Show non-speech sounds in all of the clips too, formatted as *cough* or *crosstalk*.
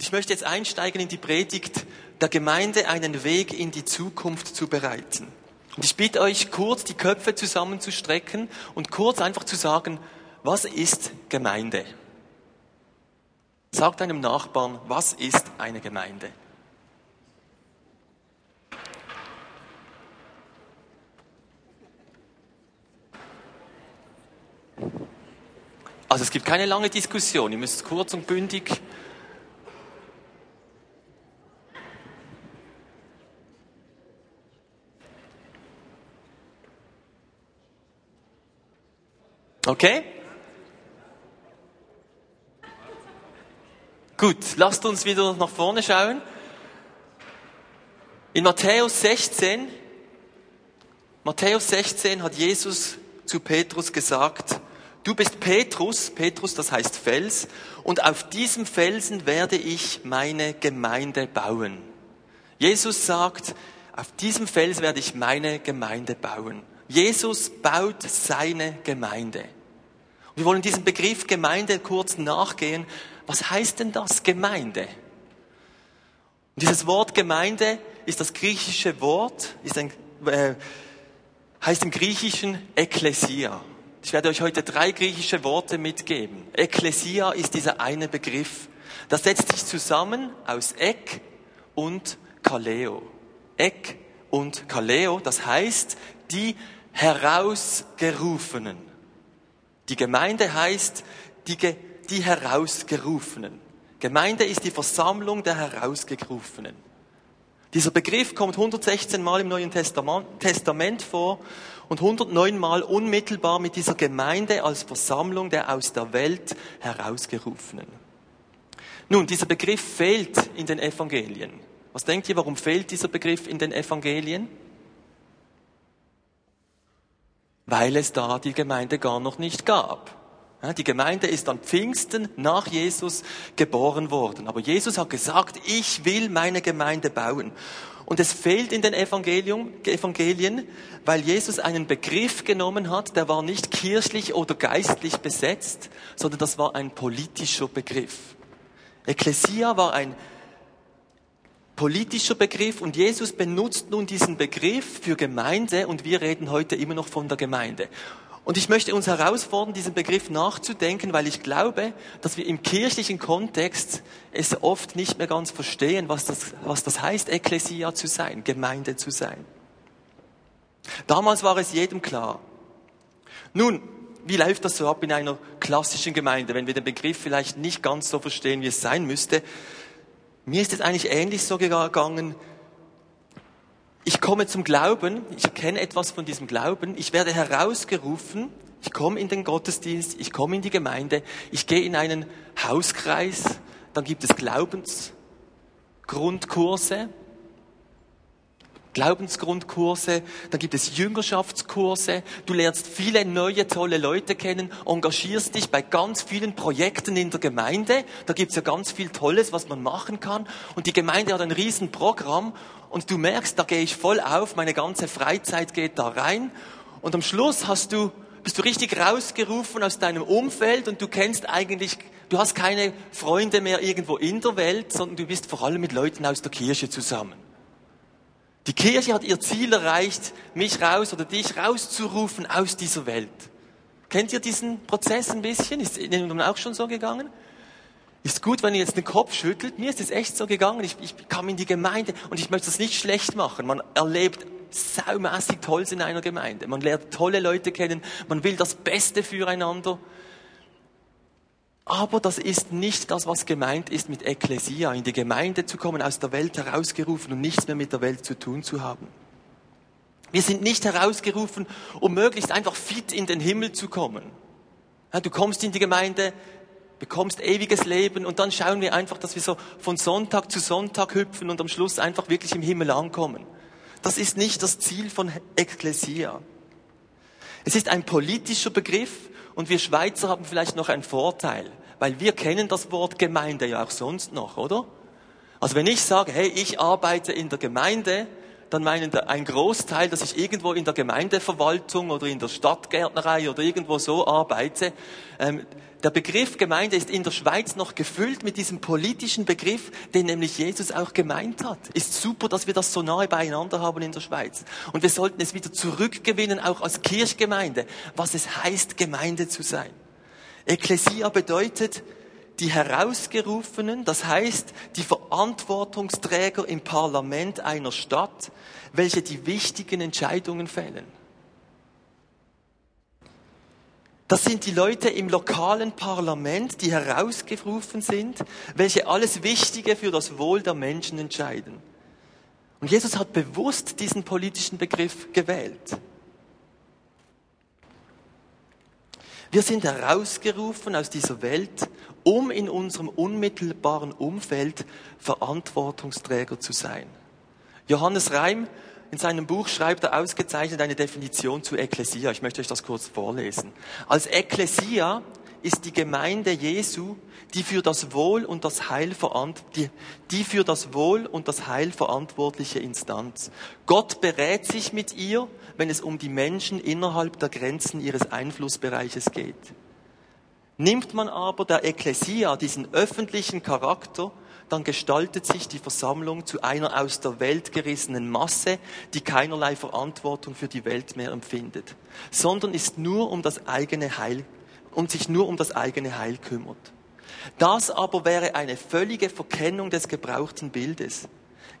Ich möchte jetzt einsteigen in die Predigt, der Gemeinde einen Weg in die Zukunft zu bereiten. Und ich bitte euch, kurz die Köpfe zusammenzustrecken und kurz einfach zu sagen, was ist Gemeinde? Sagt deinem Nachbarn, was ist eine Gemeinde? Also es gibt keine lange Diskussion, ihr müsst kurz und bündig Okay? Gut, lasst uns wieder nach vorne schauen. In Matthäus 16, Matthäus 16 hat Jesus zu Petrus gesagt, du bist Petrus, Petrus das heißt Fels, und auf diesem Felsen werde ich meine Gemeinde bauen. Jesus sagt, auf diesem Fels werde ich meine Gemeinde bauen. Jesus baut seine Gemeinde. Wir wollen diesem Begriff Gemeinde kurz nachgehen. Was heißt denn das, Gemeinde? Und dieses Wort Gemeinde ist das griechische Wort, ist ein, äh, heißt im Griechischen Ekklesia. Ich werde euch heute drei griechische Worte mitgeben. Ekklesia ist dieser eine Begriff. Das setzt sich zusammen aus Ek und Kaleo. Ek und Kaleo, das heißt die Herausgerufenen. Die Gemeinde heißt die, die Herausgerufenen. Gemeinde ist die Versammlung der Herausgerufenen. Dieser Begriff kommt 116 Mal im Neuen Testament vor und 109 Mal unmittelbar mit dieser Gemeinde als Versammlung der aus der Welt herausgerufenen. Nun, dieser Begriff fehlt in den Evangelien. Was denkt ihr, warum fehlt dieser Begriff in den Evangelien? Weil es da die Gemeinde gar noch nicht gab. Die Gemeinde ist an Pfingsten nach Jesus geboren worden. Aber Jesus hat gesagt, ich will meine Gemeinde bauen. Und es fehlt in den Evangelien, weil Jesus einen Begriff genommen hat, der war nicht kirchlich oder geistlich besetzt, sondern das war ein politischer Begriff. Ekklesia war ein politischer Begriff und Jesus benutzt nun diesen Begriff für Gemeinde und wir reden heute immer noch von der Gemeinde. Und ich möchte uns herausfordern, diesen Begriff nachzudenken, weil ich glaube, dass wir im kirchlichen Kontext es oft nicht mehr ganz verstehen, was das, was das heißt, Ekklesia zu sein, Gemeinde zu sein. Damals war es jedem klar. Nun, wie läuft das so ab in einer klassischen Gemeinde, wenn wir den Begriff vielleicht nicht ganz so verstehen, wie es sein müsste? Mir ist es eigentlich ähnlich so gegangen. Ich komme zum Glauben, ich erkenne etwas von diesem Glauben, ich werde herausgerufen, ich komme in den Gottesdienst, ich komme in die Gemeinde, ich gehe in einen Hauskreis, dann gibt es Glaubensgrundkurse, Glaubensgrundkurse, dann gibt es Jüngerschaftskurse, du lernst viele neue, tolle Leute kennen, engagierst dich bei ganz vielen Projekten in der Gemeinde, da gibt's ja ganz viel Tolles, was man machen kann. Und die Gemeinde hat ein Riesenprogramm. Und du merkst, da gehe ich voll auf, meine ganze Freizeit geht da rein. Und am Schluss hast du, bist du richtig rausgerufen aus deinem Umfeld. Und du kennst eigentlich, du hast keine Freunde mehr irgendwo in der Welt, sondern du bist vor allem mit Leuten aus der Kirche zusammen. Die Kirche hat ihr Ziel erreicht, mich raus oder dich rauszurufen aus dieser Welt. Kennt ihr diesen Prozess ein bisschen? Ist Ihnen auch schon so gegangen? Ist gut, wenn ihr jetzt den Kopf schüttelt. Mir ist es echt so gegangen. Ich, ich kam in die Gemeinde und ich möchte das nicht schlecht machen. Man erlebt saumäßig Tolles in einer Gemeinde. Man lernt tolle Leute kennen. Man will das Beste füreinander. Aber das ist nicht das, was gemeint ist mit Ekklesia, in die Gemeinde zu kommen, aus der Welt herausgerufen und nichts mehr mit der Welt zu tun zu haben. Wir sind nicht herausgerufen, um möglichst einfach fit in den Himmel zu kommen. Du kommst in die Gemeinde, bekommst ewiges Leben und dann schauen wir einfach, dass wir so von Sonntag zu Sonntag hüpfen und am Schluss einfach wirklich im Himmel ankommen. Das ist nicht das Ziel von Ekklesia. Es ist ein politischer Begriff und wir Schweizer haben vielleicht noch einen Vorteil. Weil wir kennen das Wort Gemeinde ja auch sonst noch, oder? Also wenn ich sage, hey, ich arbeite in der Gemeinde, dann meinen ein Großteil, dass ich irgendwo in der Gemeindeverwaltung oder in der Stadtgärtnerei oder irgendwo so arbeite. Ähm, der Begriff Gemeinde ist in der Schweiz noch gefüllt mit diesem politischen Begriff, den nämlich Jesus auch gemeint hat. Ist super, dass wir das so nahe beieinander haben in der Schweiz. Und wir sollten es wieder zurückgewinnen, auch als Kirchgemeinde, was es heißt, Gemeinde zu sein. Ekklesia bedeutet, die Herausgerufenen, das heißt die Verantwortungsträger im Parlament einer Stadt, welche die wichtigen Entscheidungen fällen. Das sind die Leute im lokalen Parlament, die herausgerufen sind, welche alles Wichtige für das Wohl der Menschen entscheiden. Und Jesus hat bewusst diesen politischen Begriff gewählt. Wir sind herausgerufen aus dieser Welt, um in unserem unmittelbaren Umfeld Verantwortungsträger zu sein. Johannes Reim in seinem Buch schreibt er ausgezeichnet eine Definition zu Ekklesia. Ich möchte euch das kurz vorlesen. Als Ekklesia ist die Gemeinde Jesu, die für das Wohl und das Heil, die, die für das Wohl und das Heil verantwortliche Instanz. Gott berät sich mit ihr, wenn es um die Menschen innerhalb der Grenzen ihres Einflussbereiches geht. Nimmt man aber der Ekklesia diesen öffentlichen Charakter, dann gestaltet sich die Versammlung zu einer aus der Welt gerissenen Masse, die keinerlei Verantwortung für die Welt mehr empfindet, sondern ist nur um das eigene Heil und sich nur um das eigene Heil kümmert. Das aber wäre eine völlige Verkennung des gebrauchten Bildes.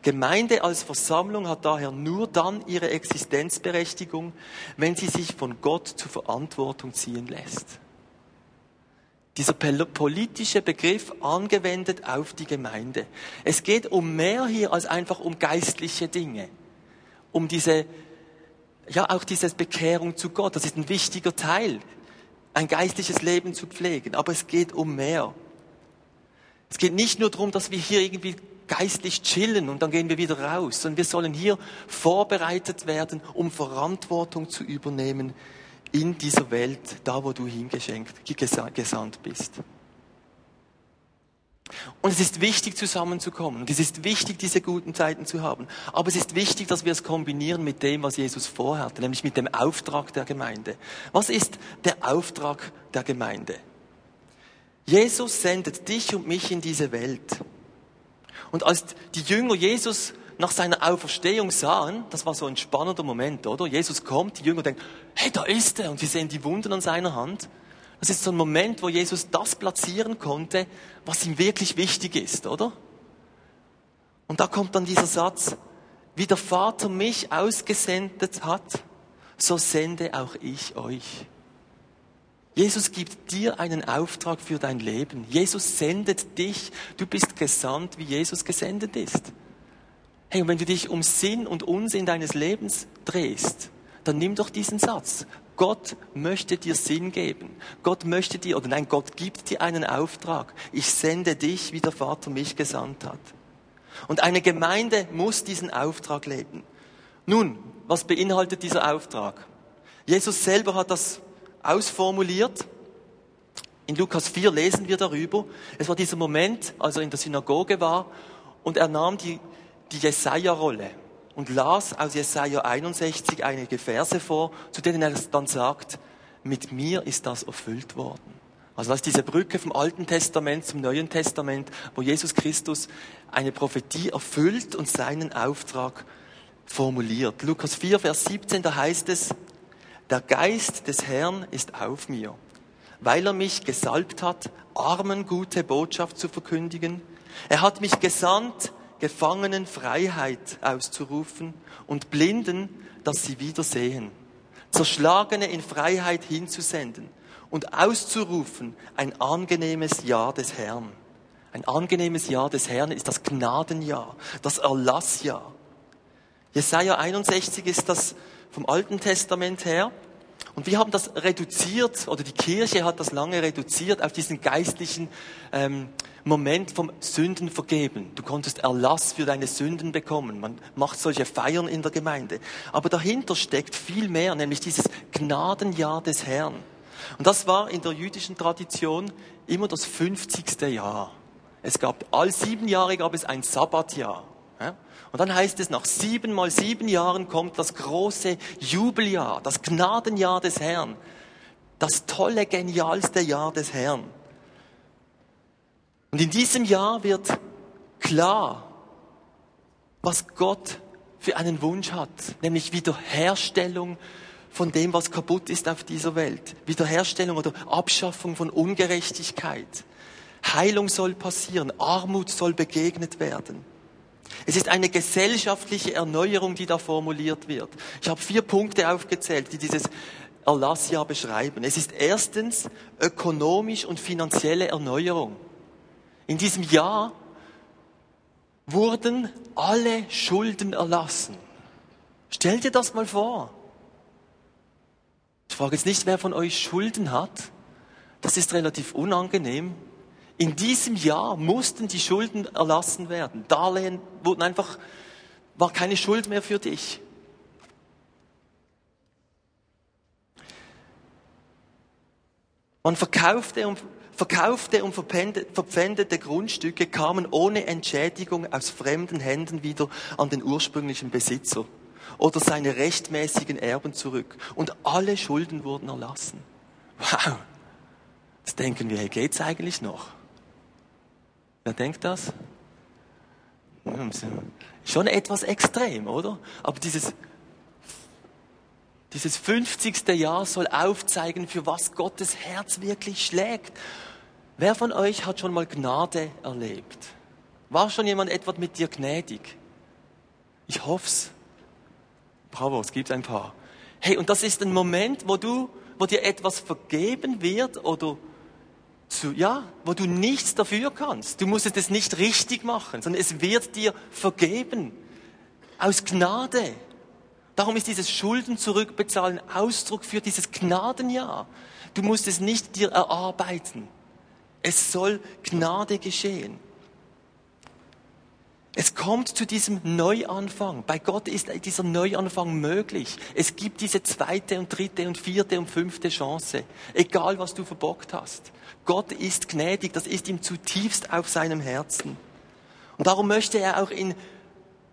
Gemeinde als Versammlung hat daher nur dann ihre Existenzberechtigung, wenn sie sich von Gott zur Verantwortung ziehen lässt. Dieser politische Begriff angewendet auf die Gemeinde. Es geht um mehr hier als einfach um geistliche Dinge. Um diese, ja, auch diese Bekehrung zu Gott. Das ist ein wichtiger Teil, ein geistliches Leben zu pflegen. Aber es geht um mehr. Es geht nicht nur darum, dass wir hier irgendwie geistlich chillen und dann gehen wir wieder raus, sondern wir sollen hier vorbereitet werden, um Verantwortung zu übernehmen in dieser Welt, da wo du hingeschenkt, gesandt bist. Und es ist wichtig, zusammenzukommen. Und es ist wichtig, diese guten Zeiten zu haben. Aber es ist wichtig, dass wir es kombinieren mit dem, was Jesus vorhatte, nämlich mit dem Auftrag der Gemeinde. Was ist der Auftrag der Gemeinde? Jesus sendet dich und mich in diese Welt. Und als die Jünger Jesus nach seiner Auferstehung sahen, das war so ein spannender Moment, oder? Jesus kommt, die Jünger denken, hey, da ist er, und sie sehen die Wunden an seiner Hand. Das ist so ein Moment, wo Jesus das platzieren konnte, was ihm wirklich wichtig ist, oder? Und da kommt dann dieser Satz, wie der Vater mich ausgesendet hat, so sende auch ich euch. Jesus gibt dir einen Auftrag für dein Leben. Jesus sendet dich. Du bist gesandt, wie Jesus gesendet ist. Hey, und wenn du dich um Sinn und Unsinn deines Lebens drehst, dann nimm doch diesen Satz. Gott möchte dir Sinn geben. Gott möchte dir, oder nein, Gott gibt dir einen Auftrag. Ich sende dich, wie der Vater mich gesandt hat. Und eine Gemeinde muss diesen Auftrag leben. Nun, was beinhaltet dieser Auftrag? Jesus selber hat das ausformuliert. In Lukas 4 lesen wir darüber. Es war dieser Moment, als er in der Synagoge war und er nahm die die Jesaja-Rolle und las aus Jesaja 61 einige Verse vor, zu denen er dann sagt, mit mir ist das erfüllt worden. Also das ist diese Brücke vom Alten Testament zum Neuen Testament, wo Jesus Christus eine Prophetie erfüllt und seinen Auftrag formuliert. Lukas 4, Vers 17, da heißt es, der Geist des Herrn ist auf mir, weil er mich gesalbt hat, Armen gute Botschaft zu verkündigen. Er hat mich gesandt, Gefangenen Freiheit auszurufen und Blinden, dass sie wieder sehen. Zerschlagene in Freiheit hinzusenden und auszurufen ein angenehmes Jahr des Herrn. Ein angenehmes Jahr des Herrn ist das Gnadenjahr, das Erlassjahr. Jesaja 61 ist das vom Alten Testament her. Und wir haben das reduziert, oder die Kirche hat das lange reduziert auf diesen geistlichen ähm, Moment vom Sünden vergeben. Du konntest Erlass für deine Sünden bekommen. Man macht solche Feiern in der Gemeinde. Aber dahinter steckt viel mehr, nämlich dieses Gnadenjahr des Herrn. Und das war in der jüdischen Tradition immer das 50. Jahr. Es gab, all sieben Jahre gab es ein Sabbatjahr. Und dann heißt es, nach sieben mal sieben Jahren kommt das große Jubeljahr, das Gnadenjahr des Herrn, das tolle, genialste Jahr des Herrn. Und in diesem Jahr wird klar, was Gott für einen Wunsch hat, nämlich Wiederherstellung von dem, was kaputt ist auf dieser Welt. Wiederherstellung oder Abschaffung von Ungerechtigkeit. Heilung soll passieren, Armut soll begegnet werden. Es ist eine gesellschaftliche Erneuerung, die da formuliert wird. Ich habe vier Punkte aufgezählt, die dieses Erlassjahr beschreiben. Es ist erstens ökonomisch und finanzielle Erneuerung. In diesem Jahr wurden alle Schulden erlassen. Stell dir das mal vor. Ich frage jetzt nicht, wer von euch Schulden hat. Das ist relativ unangenehm. In diesem Jahr mussten die Schulden erlassen werden. Darlehen wurden einfach, war keine Schuld mehr für dich. Man verkaufte und, verkaufte und verpfändete Grundstücke kamen ohne Entschädigung aus fremden Händen wieder an den ursprünglichen Besitzer oder seine rechtmäßigen Erben zurück. Und alle Schulden wurden erlassen. Wow. Jetzt denken wir, hey, geht's eigentlich noch? Wer denkt das? Schon etwas extrem, oder? Aber dieses, dieses 50. Jahr soll aufzeigen, für was Gottes Herz wirklich schlägt. Wer von euch hat schon mal Gnade erlebt? War schon jemand etwa mit dir gnädig? Ich hoff's. Bravo, es gibt ein paar. Hey, und das ist ein Moment, wo du, wo dir etwas vergeben wird oder zu, ja, wo du nichts dafür kannst. Du musst es nicht richtig machen, sondern es wird dir vergeben. Aus Gnade. Darum ist dieses Schulden zurückbezahlen Ausdruck für dieses Gnadenjahr. Du musst es nicht dir erarbeiten. Es soll Gnade geschehen. Es kommt zu diesem Neuanfang. Bei Gott ist dieser Neuanfang möglich. Es gibt diese zweite und dritte und vierte und fünfte Chance. Egal, was du verbockt hast. Gott ist gnädig. Das ist ihm zutiefst auf seinem Herzen. Und darum möchte er auch in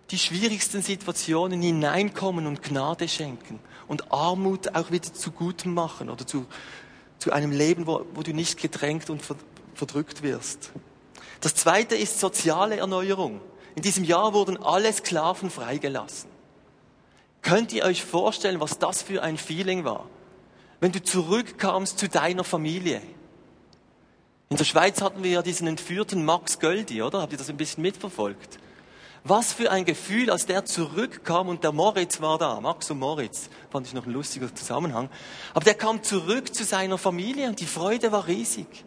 die schwierigsten Situationen hineinkommen und Gnade schenken. Und Armut auch wieder zu Gutem machen oder zu, zu einem Leben, wo, wo du nicht gedrängt und verdrückt wirst. Das zweite ist soziale Erneuerung. In diesem Jahr wurden alle Sklaven freigelassen. Könnt ihr euch vorstellen, was das für ein Feeling war? Wenn du zurückkamst zu deiner Familie. In der Schweiz hatten wir ja diesen entführten Max Göldi, oder? Habt ihr das ein bisschen mitverfolgt? Was für ein Gefühl, als der zurückkam und der Moritz war da. Max und Moritz. Fand ich noch ein lustiger Zusammenhang. Aber der kam zurück zu seiner Familie und die Freude war riesig.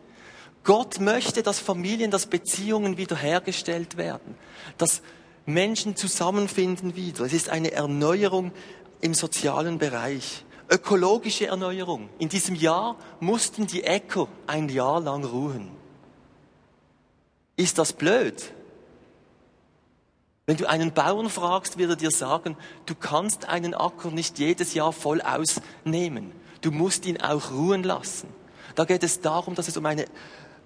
Gott möchte, dass Familien, dass Beziehungen wiederhergestellt werden, dass Menschen zusammenfinden wieder. Es ist eine Erneuerung im sozialen Bereich, ökologische Erneuerung. In diesem Jahr mussten die Äcker ein Jahr lang ruhen. Ist das blöd? Wenn du einen Bauern fragst, wird er dir sagen, du kannst einen Acker nicht jedes Jahr voll ausnehmen. Du musst ihn auch ruhen lassen. Da geht es darum, dass es um eine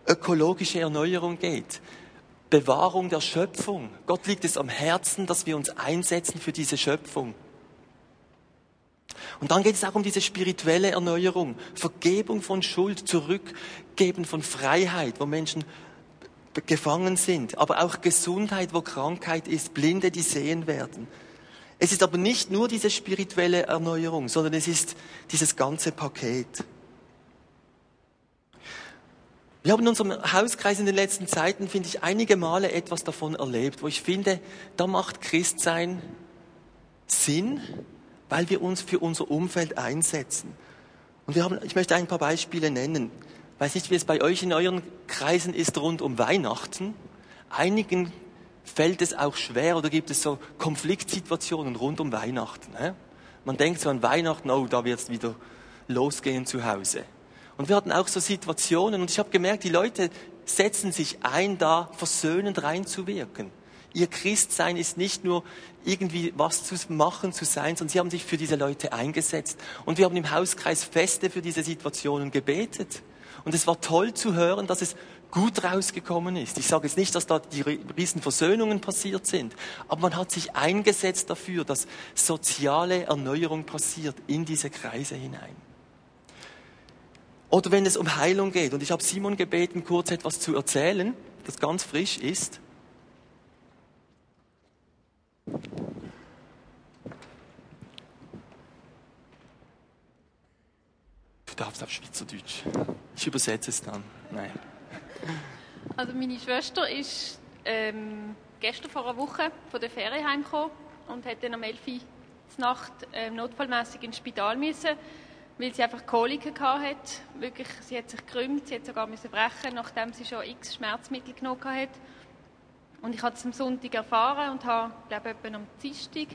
ökologische Erneuerung geht. Bewahrung der Schöpfung. Gott liegt es am Herzen, dass wir uns einsetzen für diese Schöpfung. Und dann geht es auch um diese spirituelle Erneuerung, Vergebung von Schuld, Zurückgeben von Freiheit, wo Menschen gefangen sind, aber auch Gesundheit, wo Krankheit ist, Blinde, die sehen werden. Es ist aber nicht nur diese spirituelle Erneuerung, sondern es ist dieses ganze Paket. Wir haben in unserem Hauskreis in den letzten Zeiten, finde ich, einige Male etwas davon erlebt, wo ich finde, da macht Christsein Sinn, weil wir uns für unser Umfeld einsetzen. Und wir haben, ich möchte ein paar Beispiele nennen. Ich weiß nicht, wie es bei euch in euren Kreisen ist rund um Weihnachten. Einigen fällt es auch schwer oder gibt es so Konfliktsituationen rund um Weihnachten. Man denkt so an Weihnachten, oh, da wird es wieder losgehen zu Hause. Und wir hatten auch so Situationen und ich habe gemerkt, die Leute setzen sich ein, da versöhnend reinzuwirken. Ihr Christsein ist nicht nur irgendwie was zu machen, zu sein, sondern sie haben sich für diese Leute eingesetzt. Und wir haben im Hauskreis Feste für diese Situationen gebetet. Und es war toll zu hören, dass es gut rausgekommen ist. Ich sage jetzt nicht, dass da die riesen Versöhnungen passiert sind, aber man hat sich eingesetzt dafür, dass soziale Erneuerung passiert in diese Kreise hinein. Oder wenn es um Heilung geht, und ich habe Simon gebeten, kurz etwas zu erzählen, das ganz frisch ist. Du darfst auf Schweizerdeutsch. Ich übersetze es dann. Nein. Also meine Schwester ist ähm, gestern vor einer Woche von der Ferien heimgekommen und hat dann am 11. Uhr Nacht ähm, notfallmäßig ins Spital müssen, weil sie einfach Koliken hatte. Wirklich, sie hat sich gekrümmt, sie hat sogar müssen brechen, nachdem sie schon x Schmerzmittel genommen hat. Und ich habe es am Sonntag erfahren und habe, glaube ich, am Dienstag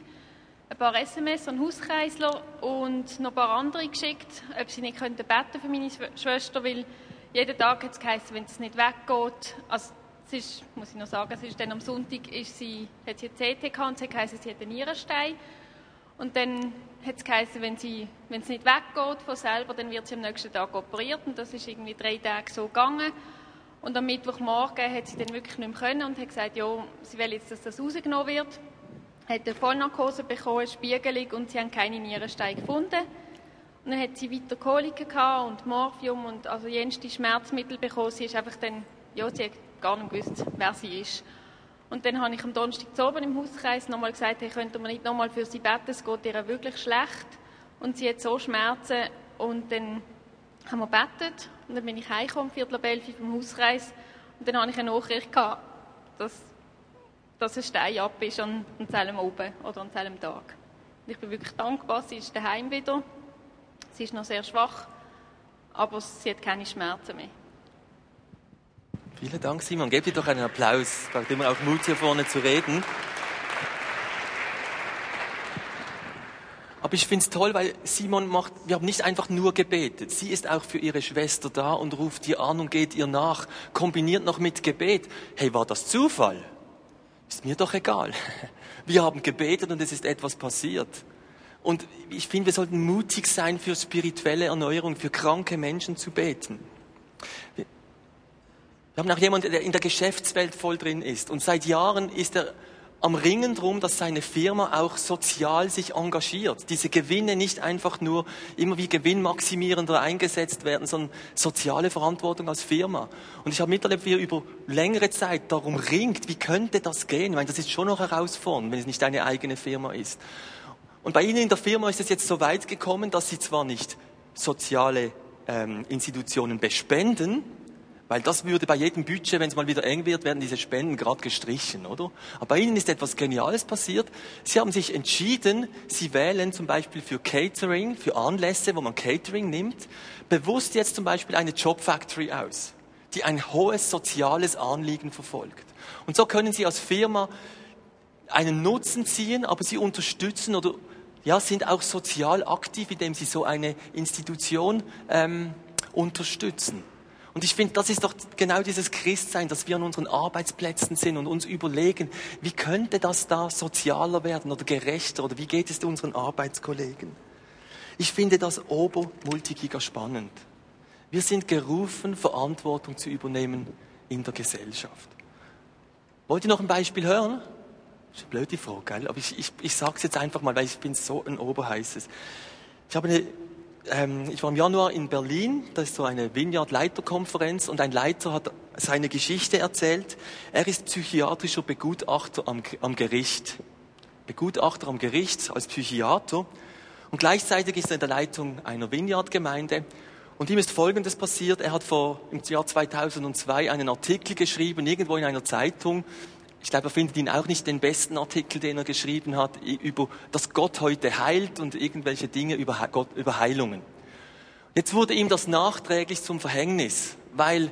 ein paar SMS an Hauskreisler und noch ein paar andere geschickt, ob sie nicht beten für meine Schwester, weil jeden Tag hat es geheißen, wenn es nicht weggeht, also es ist, muss ich noch sagen, es ist dann am Sonntag ist sie, hat sie eine CT gehabt und es hat geheißen, sie hat einen Nierenstein. Und dann hat es geheißen, wenn, es nicht weggeht von selber, dann wird sie am nächsten Tag operiert. Und das ist irgendwie drei Tage so gegangen. Und am Mittwochmorgen hat sie dann wirklich nicht mehr können und hat gesagt, ja, sie will jetzt, dass das rausgenommen wird. Hat eine Vollnarkose bekommen, eine Spiegelung und sie haben keine Nierenstein gefunden. Und dann hat sie weiter Koliken und Morphium und also jenste Schmerzmittel bekommen. Sie ist einfach dann, ja, sie hat gar nicht gewusst, wer sie ist. Und dann habe ich am Donnerstag zu oben im Hauskreis nochmal gesagt, hey, könnte man nicht nochmal für sie beten, es geht ihr wirklich schlecht. Und sie hat so Schmerzen. Und dann haben wir betet und dann bin ich heimgekommen, Viertel ab elf vom Hauskreis. Und dann habe ich eine Nachricht gehabt, dass, dass ein Stein ab ist an, an selben oben oder an selben Tag. Und ich bin wirklich dankbar, sie ist daheim wieder. Sie ist noch sehr schwach, aber sie hat keine Schmerzen mehr. Vielen Dank, Simon. Gebt ihr doch einen Applaus. Braucht immer auch Mut, hier vorne zu reden. Aber ich finde es toll, weil Simon macht, wir haben nicht einfach nur gebetet. Sie ist auch für ihre Schwester da und ruft ihr an und geht ihr nach, kombiniert noch mit Gebet. Hey, war das Zufall? Ist mir doch egal. *laughs* Wir haben gebetet und es ist etwas passiert. Und ich finde, wir sollten mutig sein für spirituelle Erneuerung, für kranke Menschen zu beten. Wir haben auch jemanden, der in der Geschäftswelt voll drin ist. Und seit Jahren ist er am Ringen drum, dass seine Firma auch sozial sich engagiert. Diese Gewinne nicht einfach nur immer wie gewinnmaximierender eingesetzt werden, sondern soziale Verantwortung als Firma. Und ich habe miterlebt, wie er über längere Zeit darum ringt, wie könnte das gehen? Meine, das ist schon noch herausfordernd, wenn es nicht eine eigene Firma ist. Und bei Ihnen in der Firma ist es jetzt so weit gekommen, dass Sie zwar nicht soziale ähm, Institutionen bespenden, weil das würde bei jedem Budget, wenn es mal wieder eng wird, werden diese Spenden gerade gestrichen, oder? Aber bei Ihnen ist etwas Geniales passiert. Sie haben sich entschieden, Sie wählen zum Beispiel für Catering, für Anlässe, wo man Catering nimmt, bewusst jetzt zum Beispiel eine Job Factory aus, die ein hohes soziales Anliegen verfolgt. Und so können Sie als Firma einen Nutzen ziehen, aber Sie unterstützen oder ja, sind auch sozial aktiv, indem sie so eine Institution ähm, unterstützen. Und ich finde, das ist doch genau dieses Christsein, dass wir an unseren Arbeitsplätzen sind und uns überlegen, wie könnte das da sozialer werden oder gerechter oder wie geht es unseren Arbeitskollegen? Ich finde das obermultigiga spannend. Wir sind gerufen, Verantwortung zu übernehmen in der Gesellschaft. Wollt ihr noch ein Beispiel hören? Das ist eine blöde Frage, gell? aber ich, ich, ich sage es jetzt einfach mal, weil ich bin so ein Oberheißes. Ich, habe eine, ähm, ich war im Januar in Berlin, das ist so eine Vineyard-Leiterkonferenz und ein Leiter hat seine Geschichte erzählt. Er ist psychiatrischer Begutachter am, am Gericht. Begutachter am Gericht als Psychiater. Und gleichzeitig ist er in der Leitung einer Vineyard-Gemeinde. Und ihm ist Folgendes passiert. Er hat vor, im Jahr 2002 einen Artikel geschrieben, irgendwo in einer Zeitung, ich glaube, er findet ihn auch nicht den besten Artikel, den er geschrieben hat, über, dass Gott heute heilt und irgendwelche Dinge über, Gott, über Heilungen. Jetzt wurde ihm das nachträglich zum Verhängnis, weil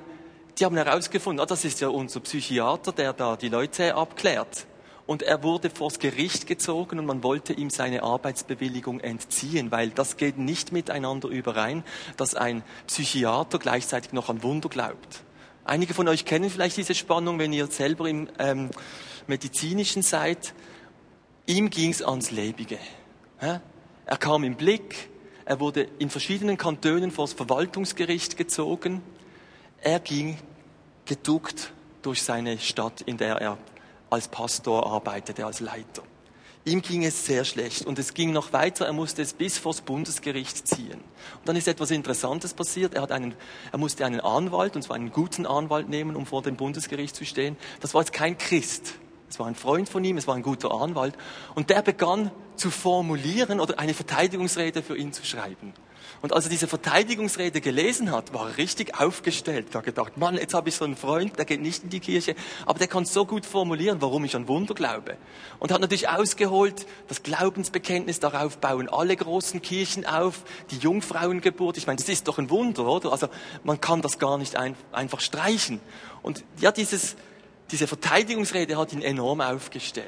die haben herausgefunden, ah, das ist ja unser Psychiater, der da die Leute abklärt. Und er wurde vors Gericht gezogen und man wollte ihm seine Arbeitsbewilligung entziehen, weil das geht nicht miteinander überein, dass ein Psychiater gleichzeitig noch an Wunder glaubt. Einige von euch kennen vielleicht diese Spannung, wenn ihr selber im ähm, medizinischen seid. Ihm ging's ans Lebige. Er kam im Blick, er wurde in verschiedenen Kantonen vor das Verwaltungsgericht gezogen. Er ging geduckt durch seine Stadt, in der er als Pastor arbeitete, als Leiter. Ihm ging es sehr schlecht und es ging noch weiter. Er musste es bis vors Bundesgericht ziehen. Und dann ist etwas Interessantes passiert. Er, hat einen, er musste einen Anwalt, und zwar einen guten Anwalt nehmen, um vor dem Bundesgericht zu stehen. Das war jetzt kein Christ. Es war ein Freund von ihm, es war ein guter Anwalt. Und der begann zu formulieren oder eine Verteidigungsrede für ihn zu schreiben. Und als er diese Verteidigungsrede gelesen hat, war er richtig aufgestellt. Er hat gedacht, Mann, jetzt habe ich so einen Freund, der geht nicht in die Kirche, aber der kann so gut formulieren, warum ich an Wunder glaube. Und hat natürlich ausgeholt, das Glaubensbekenntnis, darauf bauen alle großen Kirchen auf, die Jungfrauengeburt. Ich meine, das ist doch ein Wunder, oder? Also man kann das gar nicht ein, einfach streichen. Und ja, dieses, diese Verteidigungsrede hat ihn enorm aufgestellt.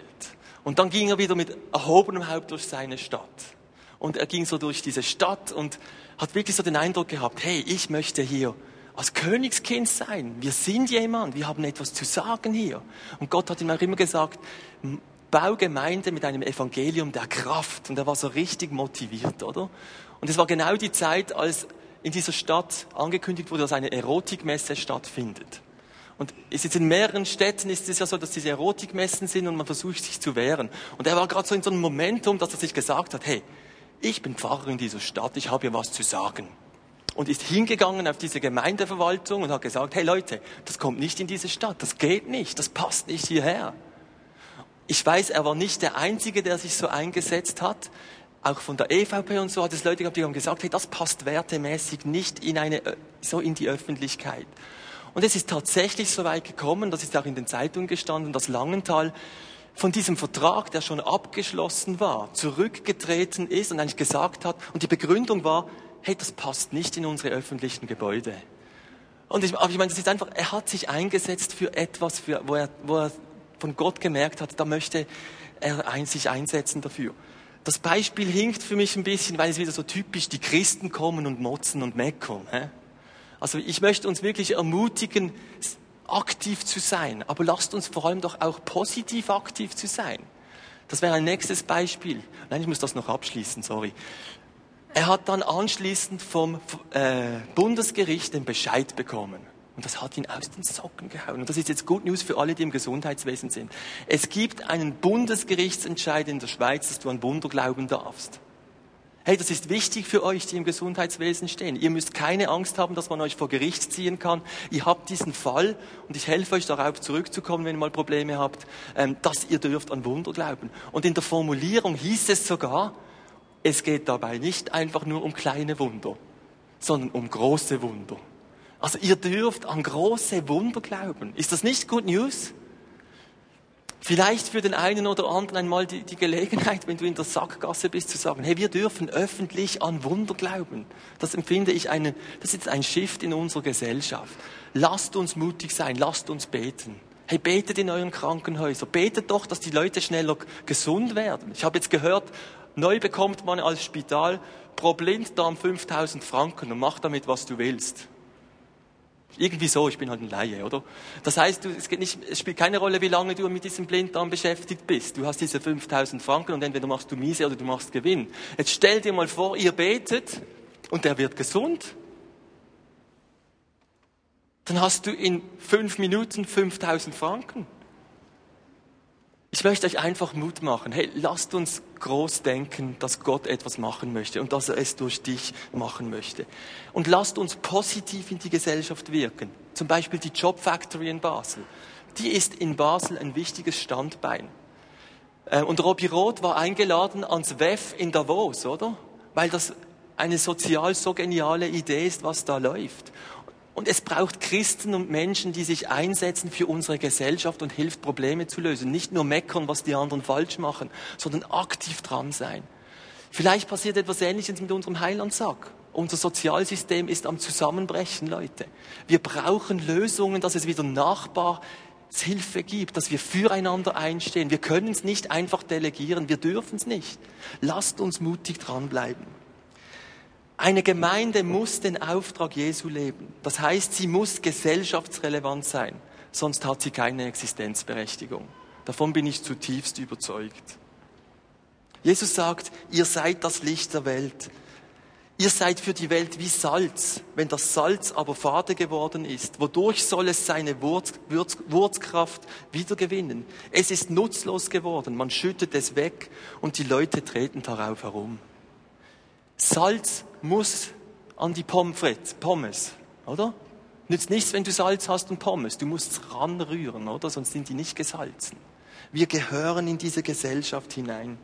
Und dann ging er wieder mit erhobenem Haupt durch seine Stadt. Und er ging so durch diese Stadt und hat wirklich so den Eindruck gehabt, hey, ich möchte hier als Königskind sein. Wir sind jemand, wir haben etwas zu sagen hier. Und Gott hat ihm auch immer gesagt, bau Gemeinde mit einem Evangelium der Kraft. Und er war so richtig motiviert, oder? Und es war genau die Zeit, als in dieser Stadt angekündigt wurde, dass eine Erotikmesse stattfindet. Und ist jetzt in mehreren Städten ist es ja so, dass diese Erotikmessen sind und man versucht sich zu wehren. Und er war gerade so in so einem Momentum, dass er sich gesagt hat, hey, ich bin Pfarrer in dieser Stadt, ich habe hier was zu sagen. Und ist hingegangen auf diese Gemeindeverwaltung und hat gesagt, hey Leute, das kommt nicht in diese Stadt, das geht nicht, das passt nicht hierher. Ich weiß, er war nicht der Einzige, der sich so eingesetzt hat. Auch von der EVP und so hat es Leute gehabt, die haben gesagt, hey, das passt wertemäßig nicht in eine, so in die Öffentlichkeit. Und es ist tatsächlich so weit gekommen, das ist auch in den Zeitungen gestanden, dass Langenthal von diesem Vertrag, der schon abgeschlossen war, zurückgetreten ist und eigentlich gesagt hat, und die Begründung war, hey, das passt nicht in unsere öffentlichen Gebäude. Und ich, aber ich meine, das ist einfach, er hat sich eingesetzt für etwas, für, wo, er, wo er von Gott gemerkt hat, da möchte er ein, sich einsetzen dafür. Das Beispiel hinkt für mich ein bisschen, weil es wieder so typisch, die Christen kommen und motzen und meckern. Hä? Also ich möchte uns wirklich ermutigen, aktiv zu sein, aber lasst uns vor allem doch auch positiv aktiv zu sein. Das wäre ein nächstes Beispiel. Nein, ich muss das noch abschließen, sorry. Er hat dann anschließend vom äh, Bundesgericht den Bescheid bekommen. Und das hat ihn aus den Socken gehauen. Und das ist jetzt Good News für alle, die im Gesundheitswesen sind. Es gibt einen Bundesgerichtsentscheid in der Schweiz, dass du an Wunder glauben darfst. Hey, das ist wichtig für euch, die im Gesundheitswesen stehen. Ihr müsst keine Angst haben, dass man euch vor Gericht ziehen kann. Ihr habt diesen Fall und ich helfe euch darauf zurückzukommen, wenn ihr mal Probleme habt, ähm, dass ihr dürft an Wunder glauben. Und in der Formulierung hieß es sogar, es geht dabei nicht einfach nur um kleine Wunder, sondern um große Wunder. Also ihr dürft an große Wunder glauben. Ist das nicht Good News? Vielleicht für den einen oder anderen einmal die, die, Gelegenheit, wenn du in der Sackgasse bist, zu sagen, hey, wir dürfen öffentlich an Wunder glauben. Das empfinde ich einen, das ist ein Shift in unserer Gesellschaft. Lasst uns mutig sein, lasst uns beten. Hey, betet in euren Krankenhäusern. Betet doch, dass die Leute schneller gesund werden. Ich habe jetzt gehört, neu bekommt man als Spital pro Blinddarm 5000 Franken und mach damit, was du willst. Irgendwie so, ich bin halt ein Laie, oder? Das heißt, du, es, nicht, es spielt keine Rolle, wie lange du mit diesem Blinddarm beschäftigt bist. Du hast diese 5000 Franken und entweder machst du Miese oder du machst Gewinn. Jetzt stell dir mal vor, ihr betet und der wird gesund. Dann hast du in fünf Minuten 5000 Franken. Ich möchte euch einfach Mut machen. Hey, lasst uns groß denken, dass Gott etwas machen möchte und dass er es durch dich machen möchte. Und lasst uns positiv in die Gesellschaft wirken. Zum Beispiel die Job Factory in Basel. Die ist in Basel ein wichtiges Standbein. Äh, und Robbie Roth war eingeladen ans WEF in Davos, oder? Weil das eine sozial so geniale Idee ist, was da läuft. Und es braucht Christen und Menschen, die sich einsetzen für unsere Gesellschaft und hilft, Probleme zu lösen. Nicht nur meckern, was die anderen falsch machen, sondern aktiv dran sein. Vielleicht passiert etwas Ähnliches mit unserem Heilandsack. Unser Sozialsystem ist am Zusammenbrechen, Leute. Wir brauchen Lösungen, dass es wieder Nachbarshilfe gibt, dass wir füreinander einstehen. Wir können es nicht einfach delegieren. Wir dürfen es nicht. Lasst uns mutig dranbleiben. Eine Gemeinde muss den Auftrag Jesu leben. Das heißt, sie muss gesellschaftsrelevant sein, sonst hat sie keine Existenzberechtigung. Davon bin ich zutiefst überzeugt. Jesus sagt, ihr seid das Licht der Welt. Ihr seid für die Welt wie Salz. Wenn das Salz aber fade geworden ist, wodurch soll es seine Wurz, Wurz, Wurzkraft wiedergewinnen? Es ist nutzlos geworden. Man schüttet es weg und die Leute treten darauf herum. Salz muss an die Pommes, Pommes, oder? Nützt nichts, wenn du Salz hast und Pommes. Du musst ranrühren, oder? Sonst sind die nicht gesalzen. Wir gehören in diese Gesellschaft hinein.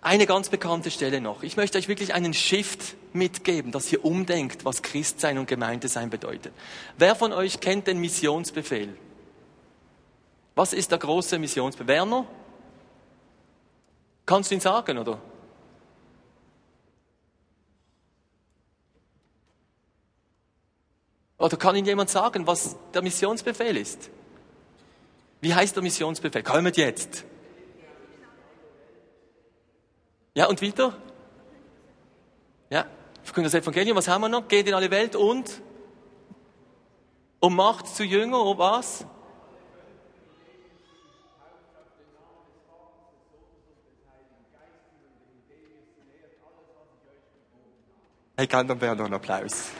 Eine ganz bekannte Stelle noch. Ich möchte euch wirklich einen Shift mitgeben, dass ihr umdenkt, was Christsein und Gemeindesein bedeutet. Wer von euch kennt den Missionsbefehl? Was ist der große Missionsbefehl? Werner? Kannst du ihn sagen, oder? Oder kann Ihnen jemand sagen, was der Missionsbefehl ist? Wie heißt der Missionsbefehl? Kommt jetzt. Ja, und weiter? Ja, verkündet das Evangelium. Was haben wir noch? Geht in alle Welt und um macht zu Jünger, oder was? Hey, kann dann noch einen Applaus.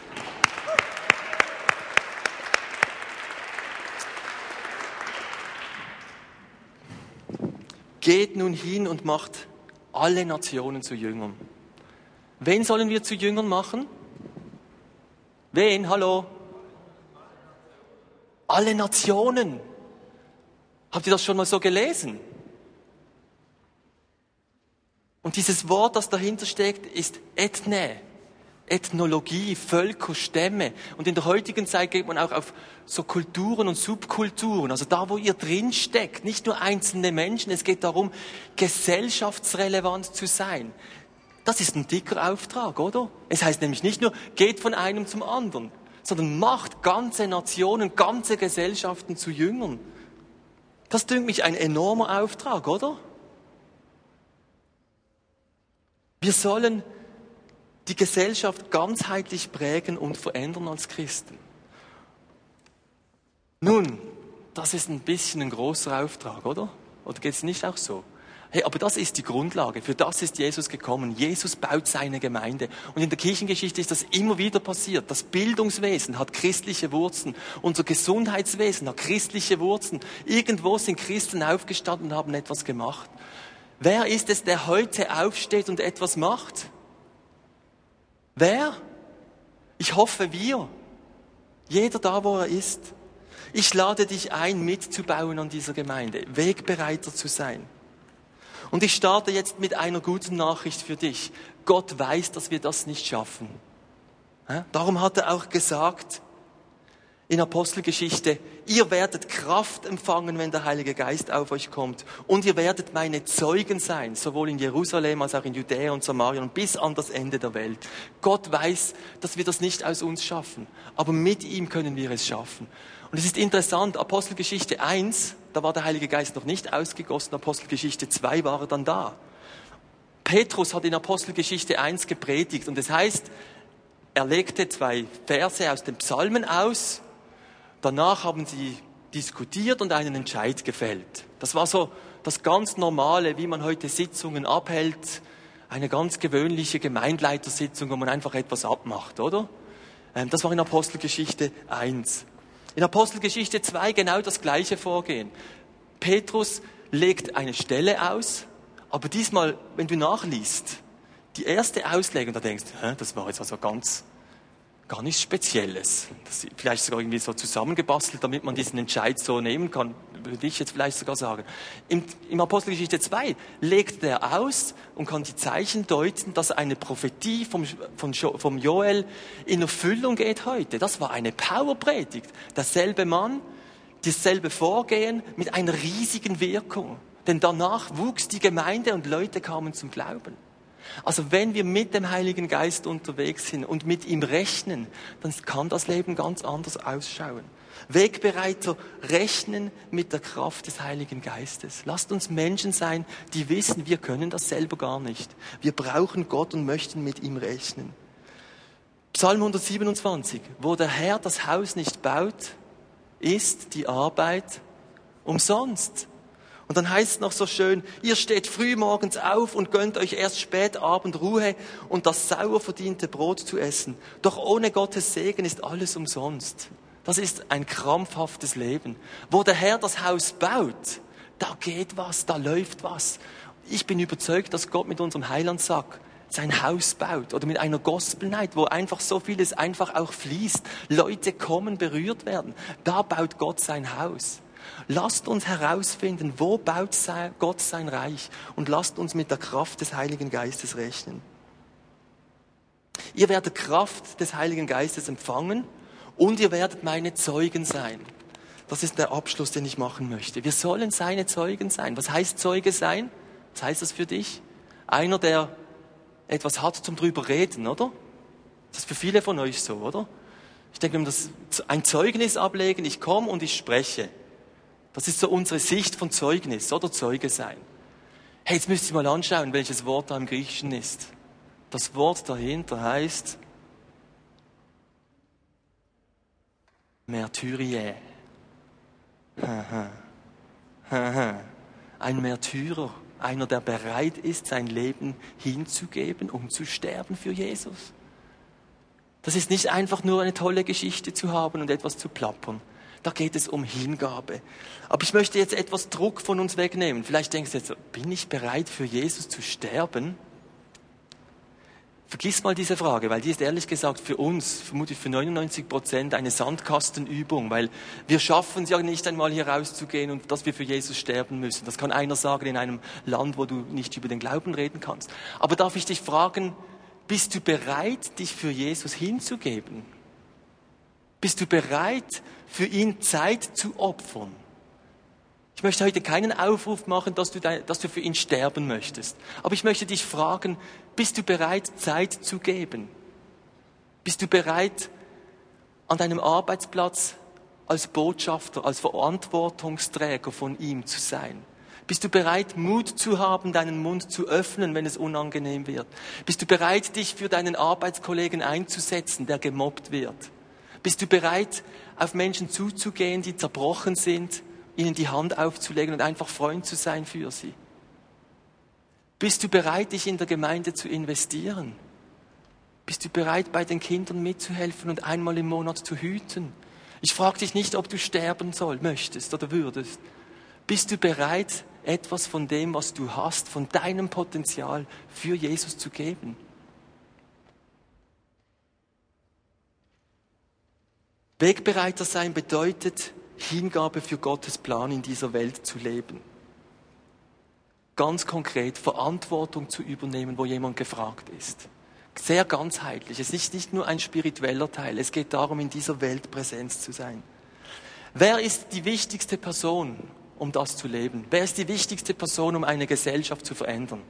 Geht nun hin und macht alle Nationen zu Jüngern. Wen sollen wir zu Jüngern machen? Wen? Hallo? Alle Nationen. Habt ihr das schon mal so gelesen? Und dieses Wort, das dahinter steckt, ist Ethne. Ethnologie, Völker, Stämme. Und in der heutigen Zeit geht man auch auf so Kulturen und Subkulturen, also da, wo ihr drin steckt, nicht nur einzelne Menschen, es geht darum, gesellschaftsrelevant zu sein. Das ist ein dicker Auftrag, oder? Es heißt nämlich nicht nur, geht von einem zum anderen, sondern macht ganze Nationen, ganze Gesellschaften zu Jüngern. Das dünkt mich ein enormer Auftrag, oder? Wir sollen die Gesellschaft ganzheitlich prägen und verändern als Christen. Nun, das ist ein bisschen ein großer Auftrag, oder? Oder geht es nicht auch so? Hey, aber das ist die Grundlage. Für das ist Jesus gekommen. Jesus baut seine Gemeinde. Und in der Kirchengeschichte ist das immer wieder passiert. Das Bildungswesen hat christliche Wurzeln. Unser Gesundheitswesen hat christliche Wurzeln. Irgendwo sind Christen aufgestanden und haben etwas gemacht. Wer ist es, der heute aufsteht und etwas macht? Wer? Ich hoffe wir. Jeder da, wo er ist. Ich lade dich ein, mitzubauen an dieser Gemeinde, Wegbereiter zu sein. Und ich starte jetzt mit einer guten Nachricht für dich. Gott weiß, dass wir das nicht schaffen. Darum hat er auch gesagt, in Apostelgeschichte, ihr werdet Kraft empfangen, wenn der Heilige Geist auf euch kommt. Und ihr werdet meine Zeugen sein, sowohl in Jerusalem als auch in Judäa und Samarien und bis an das Ende der Welt. Gott weiß, dass wir das nicht aus uns schaffen, aber mit ihm können wir es schaffen. Und es ist interessant, Apostelgeschichte 1, da war der Heilige Geist noch nicht ausgegossen, Apostelgeschichte 2 war er dann da. Petrus hat in Apostelgeschichte 1 gepredigt und das heißt, er legte zwei Verse aus den Psalmen aus Danach haben sie diskutiert und einen Entscheid gefällt. Das war so das ganz Normale, wie man heute Sitzungen abhält. Eine ganz gewöhnliche Gemeindleitersitzung, wo man einfach etwas abmacht, oder? Ähm, das war in Apostelgeschichte 1. In Apostelgeschichte 2 genau das gleiche Vorgehen. Petrus legt eine Stelle aus, aber diesmal, wenn du nachliest, die erste Auslegung, da denkst du, das war jetzt also ganz gar nichts Spezielles. Das vielleicht sogar irgendwie so zusammengebastelt, damit man diesen Entscheid so nehmen kann, würde ich jetzt vielleicht sogar sagen. Im, im Apostelgeschichte 2 legt er aus und kann die Zeichen deuten, dass eine Prophetie vom, von, vom Joel in Erfüllung geht heute. Das war eine Powerpredigt. Derselbe Mann, dasselbe Vorgehen mit einer riesigen Wirkung. Denn danach wuchs die Gemeinde und Leute kamen zum Glauben. Also wenn wir mit dem Heiligen Geist unterwegs sind und mit ihm rechnen, dann kann das Leben ganz anders ausschauen. Wegbereiter rechnen mit der Kraft des Heiligen Geistes. Lasst uns Menschen sein, die wissen, wir können das selber gar nicht. Wir brauchen Gott und möchten mit ihm rechnen. Psalm 127, wo der Herr das Haus nicht baut, ist die Arbeit umsonst. Und dann heißt es noch so schön, ihr steht früh morgens auf und gönnt euch erst spät Abend Ruhe und das sauer verdiente Brot zu essen. Doch ohne Gottes Segen ist alles umsonst. Das ist ein krampfhaftes Leben. Wo der Herr das Haus baut, da geht was, da läuft was. Ich bin überzeugt, dass Gott mit unserem Heilandsack sein Haus baut oder mit einer Gospel Night, wo einfach so vieles einfach auch fließt. Leute kommen, berührt werden. Da baut Gott sein Haus. Lasst uns herausfinden, wo baut Gott sein Reich und lasst uns mit der Kraft des Heiligen Geistes rechnen. Ihr werdet Kraft des Heiligen Geistes empfangen und ihr werdet meine Zeugen sein. Das ist der Abschluss, den ich machen möchte. Wir sollen seine Zeugen sein. Was heißt Zeuge sein? Was heißt das für dich? Einer, der etwas hat zum drüber reden, oder? Das ist für viele von euch so, oder? Ich denke, um das, ein Zeugnis ablegen, ich komme und ich spreche. Das ist so unsere Sicht von Zeugnis oder Zeuge sein. Hey, jetzt müsst ihr mal anschauen, welches Wort da im Griechischen ist. Das Wort dahinter heißt Märtyrie. Ein Märtyrer, einer, der bereit ist, sein Leben hinzugeben, um zu sterben für Jesus. Das ist nicht einfach nur eine tolle Geschichte zu haben und etwas zu plappern. Da geht es um Hingabe. Aber ich möchte jetzt etwas Druck von uns wegnehmen. Vielleicht denkst du jetzt, bin ich bereit für Jesus zu sterben? Vergiss mal diese Frage, weil die ist ehrlich gesagt für uns, vermutlich für 99 Prozent, eine Sandkastenübung, weil wir schaffen es ja nicht einmal hier rauszugehen und dass wir für Jesus sterben müssen. Das kann einer sagen in einem Land, wo du nicht über den Glauben reden kannst. Aber darf ich dich fragen, bist du bereit, dich für Jesus hinzugeben? Bist du bereit, für ihn Zeit zu opfern? Ich möchte heute keinen Aufruf machen, dass du, dass du für ihn sterben möchtest. Aber ich möchte dich fragen, bist du bereit, Zeit zu geben? Bist du bereit, an deinem Arbeitsplatz als Botschafter, als Verantwortungsträger von ihm zu sein? Bist du bereit, Mut zu haben, deinen Mund zu öffnen, wenn es unangenehm wird? Bist du bereit, dich für deinen Arbeitskollegen einzusetzen, der gemobbt wird? Bist du bereit, auf Menschen zuzugehen, die zerbrochen sind, ihnen die Hand aufzulegen und einfach Freund zu sein für sie? Bist du bereit, dich in der Gemeinde zu investieren? Bist du bereit, bei den Kindern mitzuhelfen und einmal im Monat zu hüten? Ich frage dich nicht, ob du sterben soll, möchtest oder würdest. Bist du bereit, etwas von dem, was du hast, von deinem Potenzial für Jesus zu geben? Wegbereiter sein bedeutet, Hingabe für Gottes Plan in dieser Welt zu leben. Ganz konkret Verantwortung zu übernehmen, wo jemand gefragt ist. Sehr ganzheitlich. Es ist nicht nur ein spiritueller Teil. Es geht darum, in dieser Welt Präsenz zu sein. Wer ist die wichtigste Person, um das zu leben? Wer ist die wichtigste Person, um eine Gesellschaft zu verändern?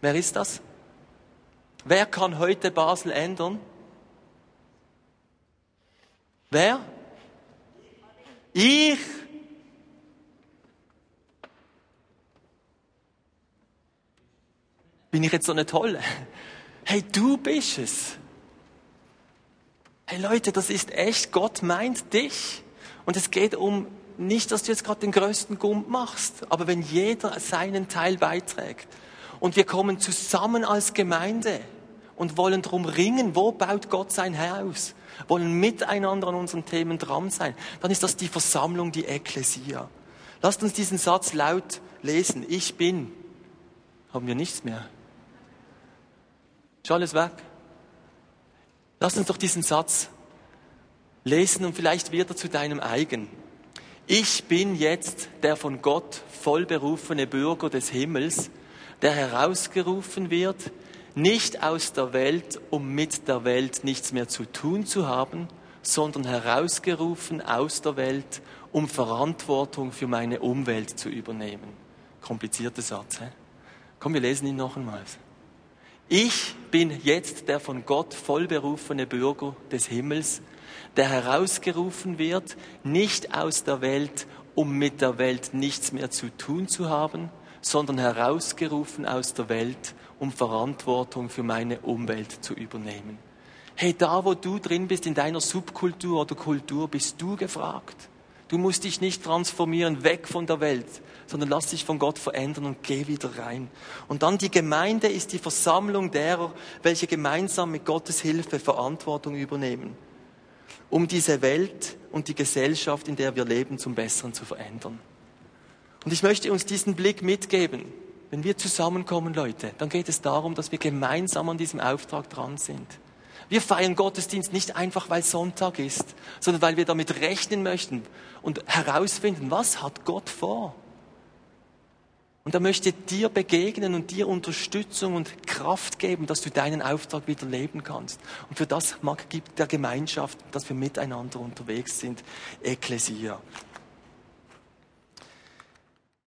Wer ist das? Wer kann heute Basel ändern? Wer? Ich? Bin ich jetzt so eine Tolle? Hey, du bist es. Hey Leute, das ist echt, Gott meint dich. Und es geht um nicht, dass du jetzt gerade den größten Gump machst, aber wenn jeder seinen Teil beiträgt. Und wir kommen zusammen als Gemeinde und wollen drum ringen, wo baut Gott sein Haus? Wollen miteinander an unseren Themen dran sein, dann ist das die Versammlung, die Ekklesia. Lasst uns diesen Satz laut lesen. Ich bin. Haben wir nichts mehr? Ist alles weg? Lass uns doch diesen Satz lesen und vielleicht wird er zu deinem eigen. Ich bin jetzt der von Gott vollberufene Bürger des Himmels, der herausgerufen wird, nicht aus der Welt, um mit der Welt nichts mehr zu tun zu haben, sondern herausgerufen aus der Welt, um Verantwortung für meine Umwelt zu übernehmen. Komplizierter Satz, hä? Komm, wir lesen ihn noch einmal. Ich bin jetzt der von Gott vollberufene Bürger des Himmels, der herausgerufen wird, nicht aus der Welt, um mit der Welt nichts mehr zu tun zu haben, sondern herausgerufen aus der Welt, um Verantwortung für meine Umwelt zu übernehmen. Hey, da wo du drin bist in deiner Subkultur oder Kultur, bist du gefragt. Du musst dich nicht transformieren, weg von der Welt, sondern lass dich von Gott verändern und geh wieder rein. Und dann die Gemeinde ist die Versammlung derer, welche gemeinsam mit Gottes Hilfe Verantwortung übernehmen, um diese Welt und die Gesellschaft, in der wir leben, zum Besseren zu verändern. Und ich möchte uns diesen Blick mitgeben. Wenn wir zusammenkommen, Leute, dann geht es darum, dass wir gemeinsam an diesem Auftrag dran sind. Wir feiern Gottesdienst nicht einfach, weil Sonntag ist, sondern weil wir damit rechnen möchten und herausfinden, was hat Gott vor. Und er möchte dir begegnen und dir Unterstützung und Kraft geben, dass du deinen Auftrag wieder leben kannst. Und für das mag, gibt der Gemeinschaft, dass wir miteinander unterwegs sind, Ekklesia.